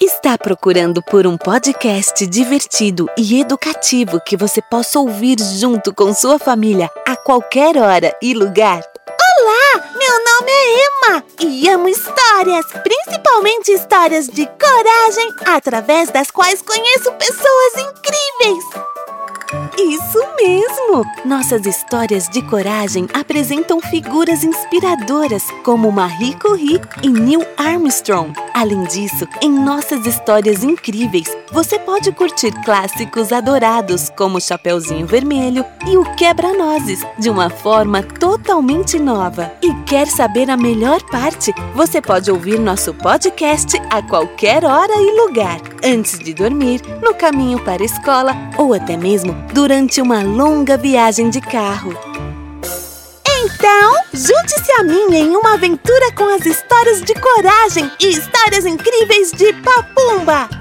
Está procurando por um podcast divertido e educativo que você possa ouvir junto com sua família a qualquer hora e lugar? Olá, meu nome é Emma e amo histórias, principalmente histórias de coragem, através das quais conheço pessoas incríveis. Isso mesmo! Nossas histórias de coragem apresentam figuras inspiradoras como Marie Curie e Neil Armstrong. Além disso, em nossas histórias incríveis, você pode curtir clássicos adorados como Chapeuzinho Vermelho e o Quebra-Nozes de uma forma totalmente nova. E quer saber a melhor parte? Você pode ouvir nosso podcast a qualquer hora e lugar, antes de dormir, no caminho para a escola ou até mesmo durante uma longa viagem de carro. Então, junte-se a mim em uma aventura com as histórias de coragem e histórias incríveis de Papumba!